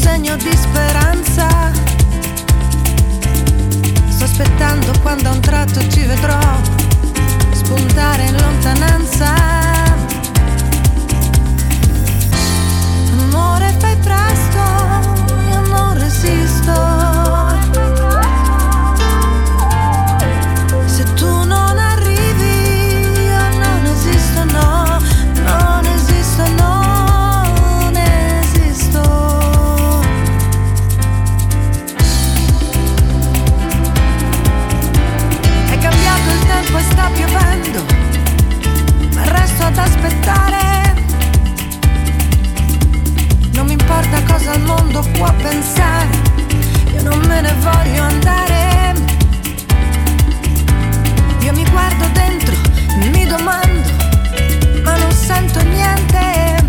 segno di speranza. Sto aspettando quando a un tratto ti vedrò spuntare in lontananza. Amore, fai presto, io non resisto. Aspettare. Non mi importa cosa il mondo può pensare, io non me ne voglio andare. Io mi guardo dentro, mi domando, ma non sento niente.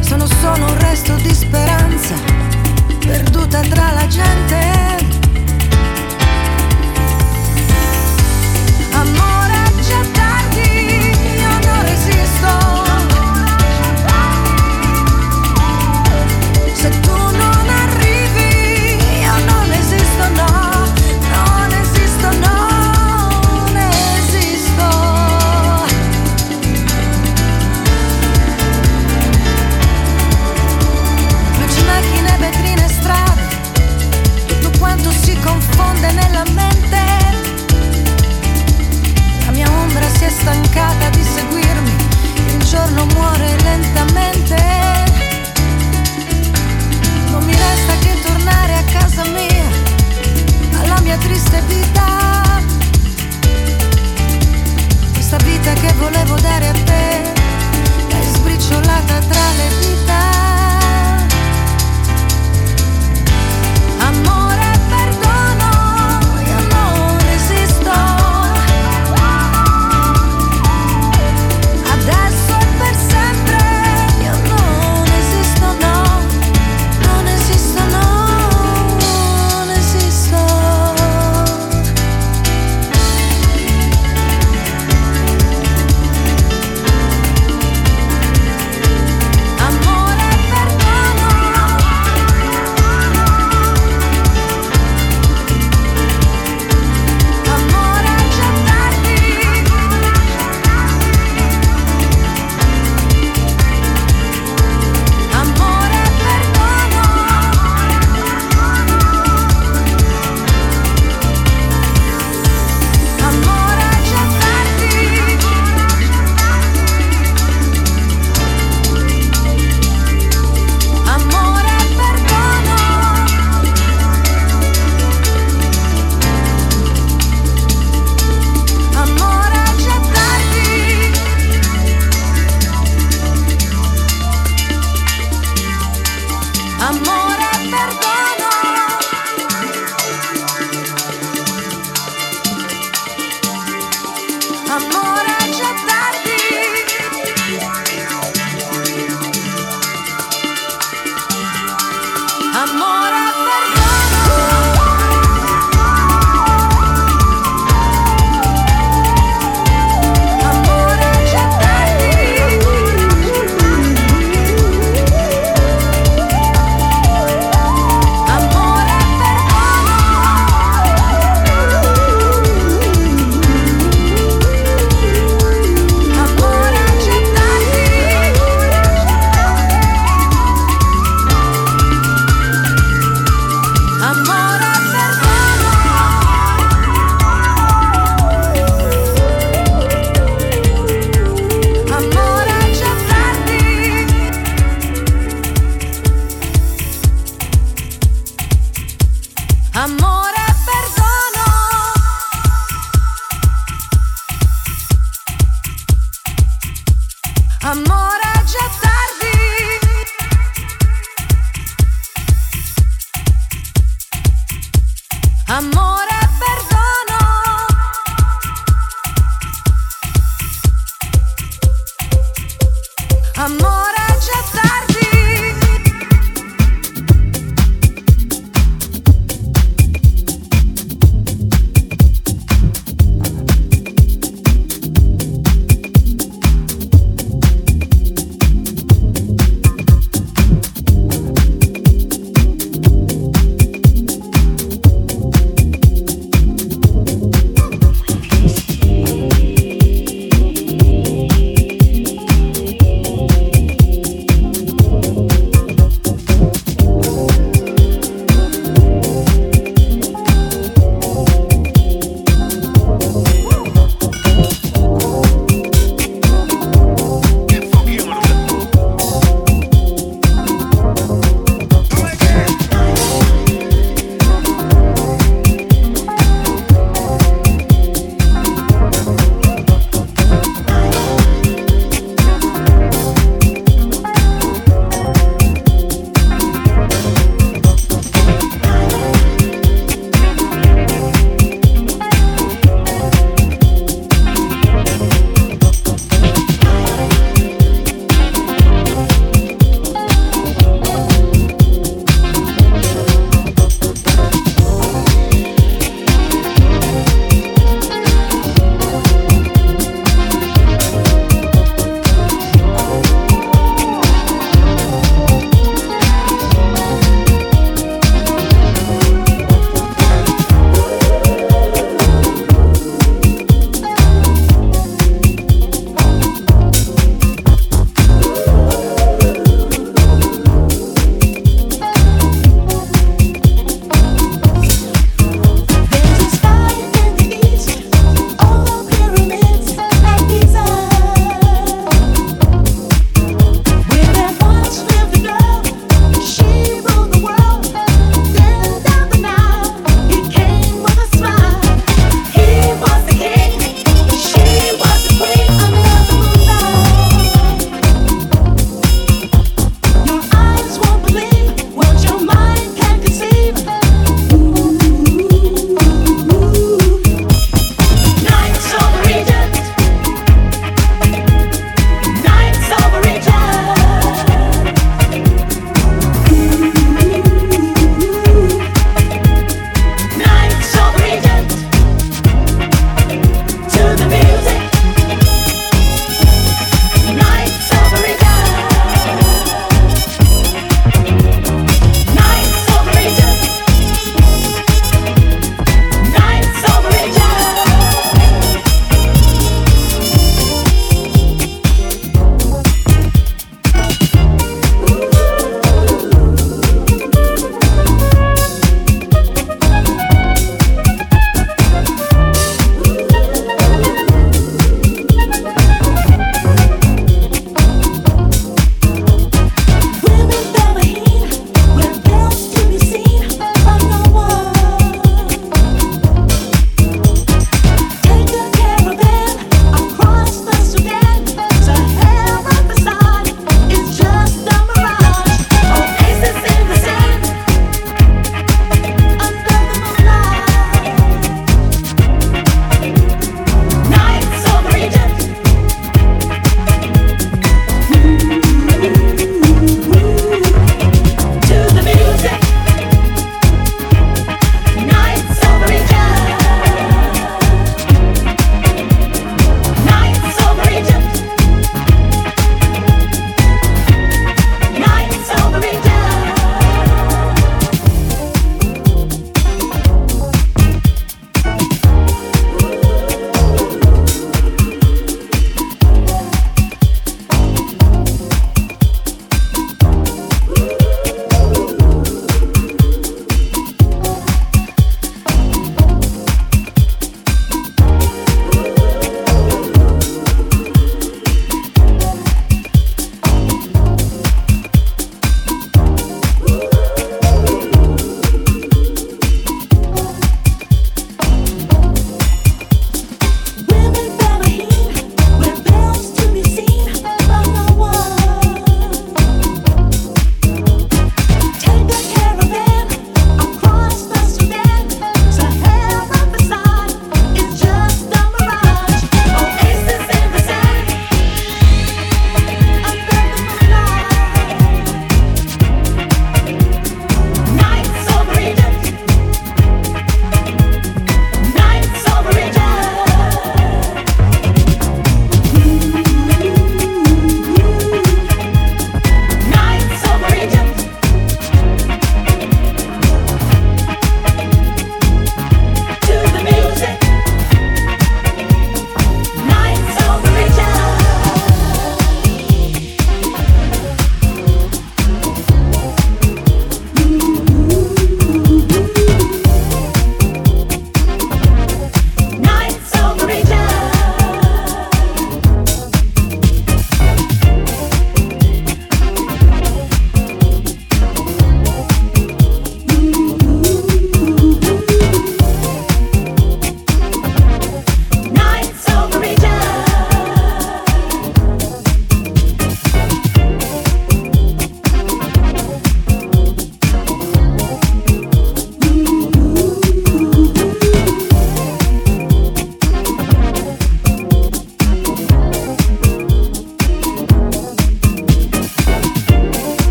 Sono solo un resto di speranza, perduta tra la gente. lluvia triste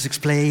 Jesus explain.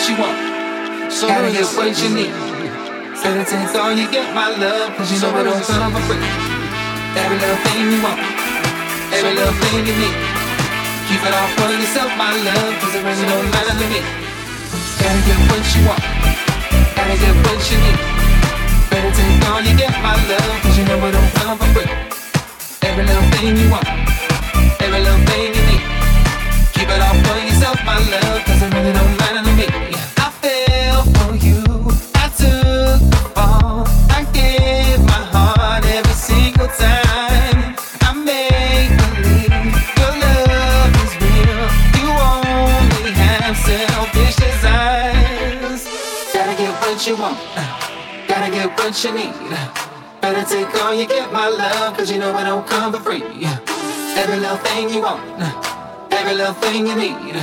So Gotta get what you need. Better take all you get, my love, cause you know it don't come for free. Every little thing you want, every little thing you need. Keep it all for yourself, my love, cause it really don't matter to me. Gotta get what you want, gotta get what you need. Better take all you get, my love, cause you know it don't come for free. Every little thing you want, every little thing you need. Keep it all for yourself, my love, cause it really don't matter what you need. Better take all you get, my love, cause you know it don't come for free. Every little thing you want, every little thing you need.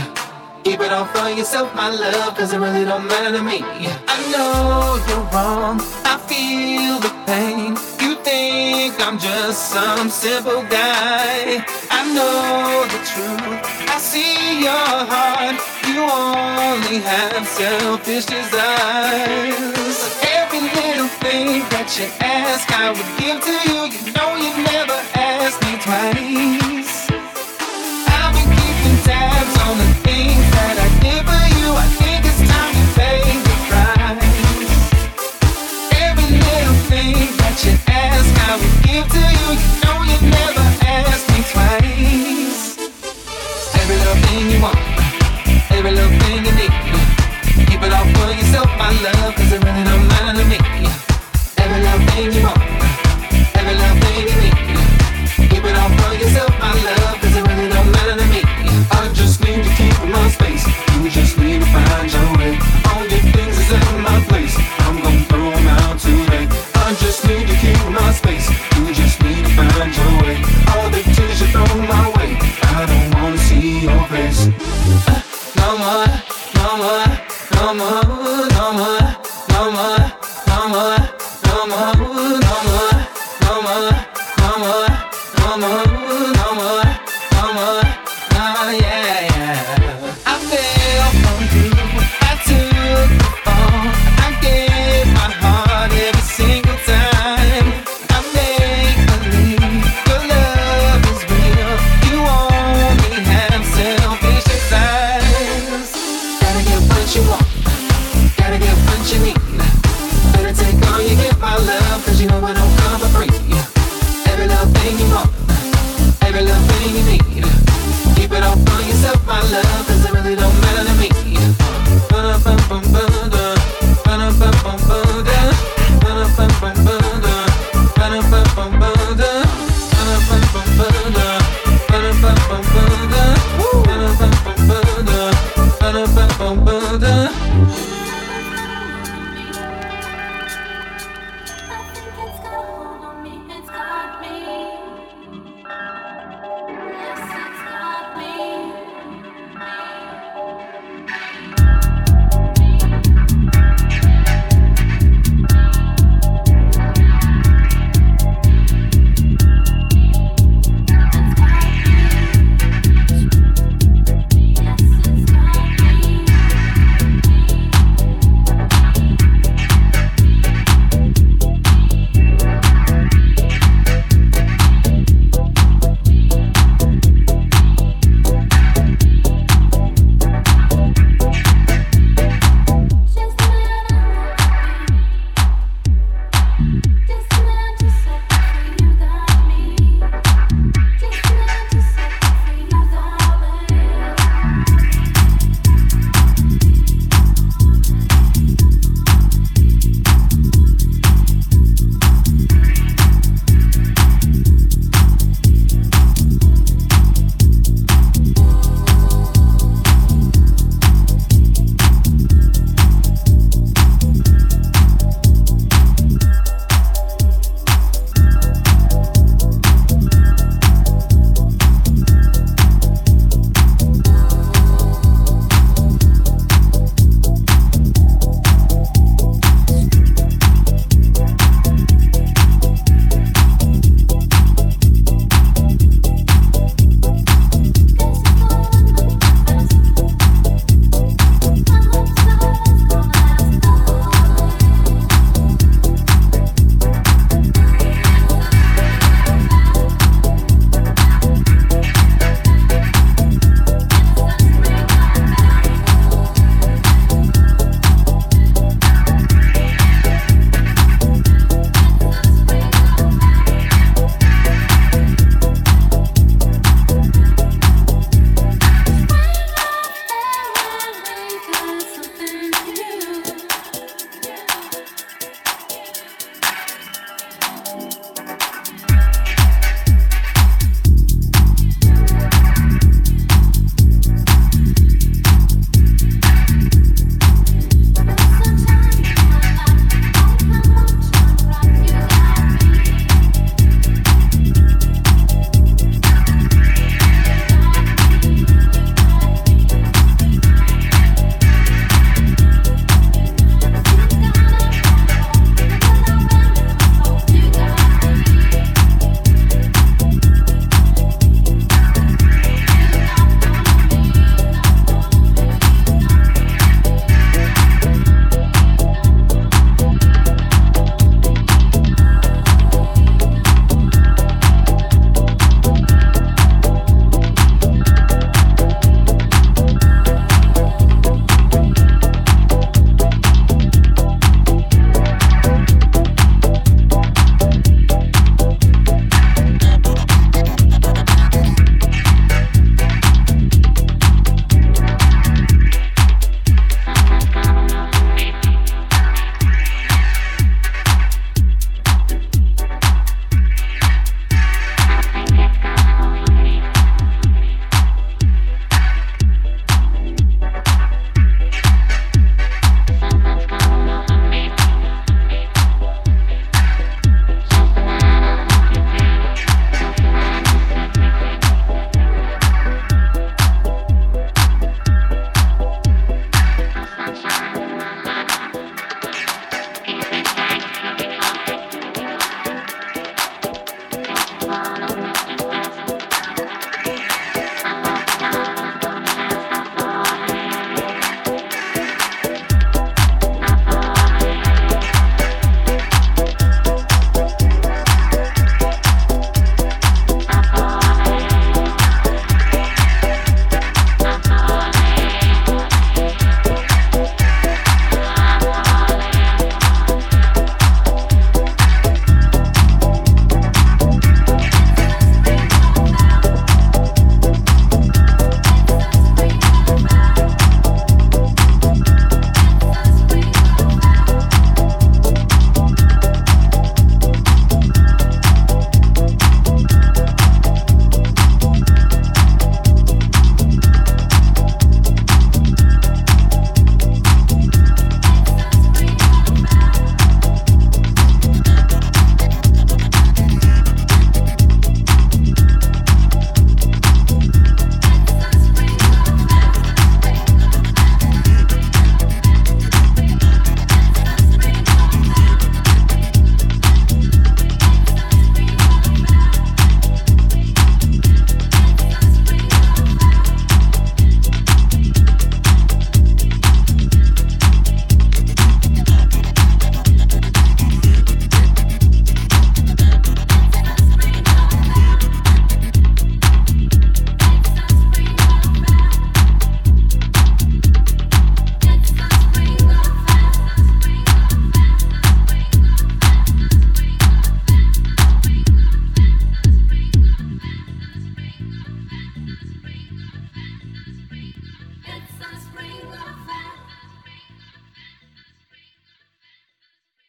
Keep it all for yourself, my love, cause it really don't matter to me. I know you're wrong, I feel the pain. You think I'm just some simple guy. I know the truth, I see your heart. You only have selfish desires. Every little thing that you ask, I would give to you. You know you never asked me twice. I've been keeping tabs on the things that I did for you. I think it's time pay the price. Every little thing that you ask, I would give to you. You know you never me twice. Every little thing you want, every little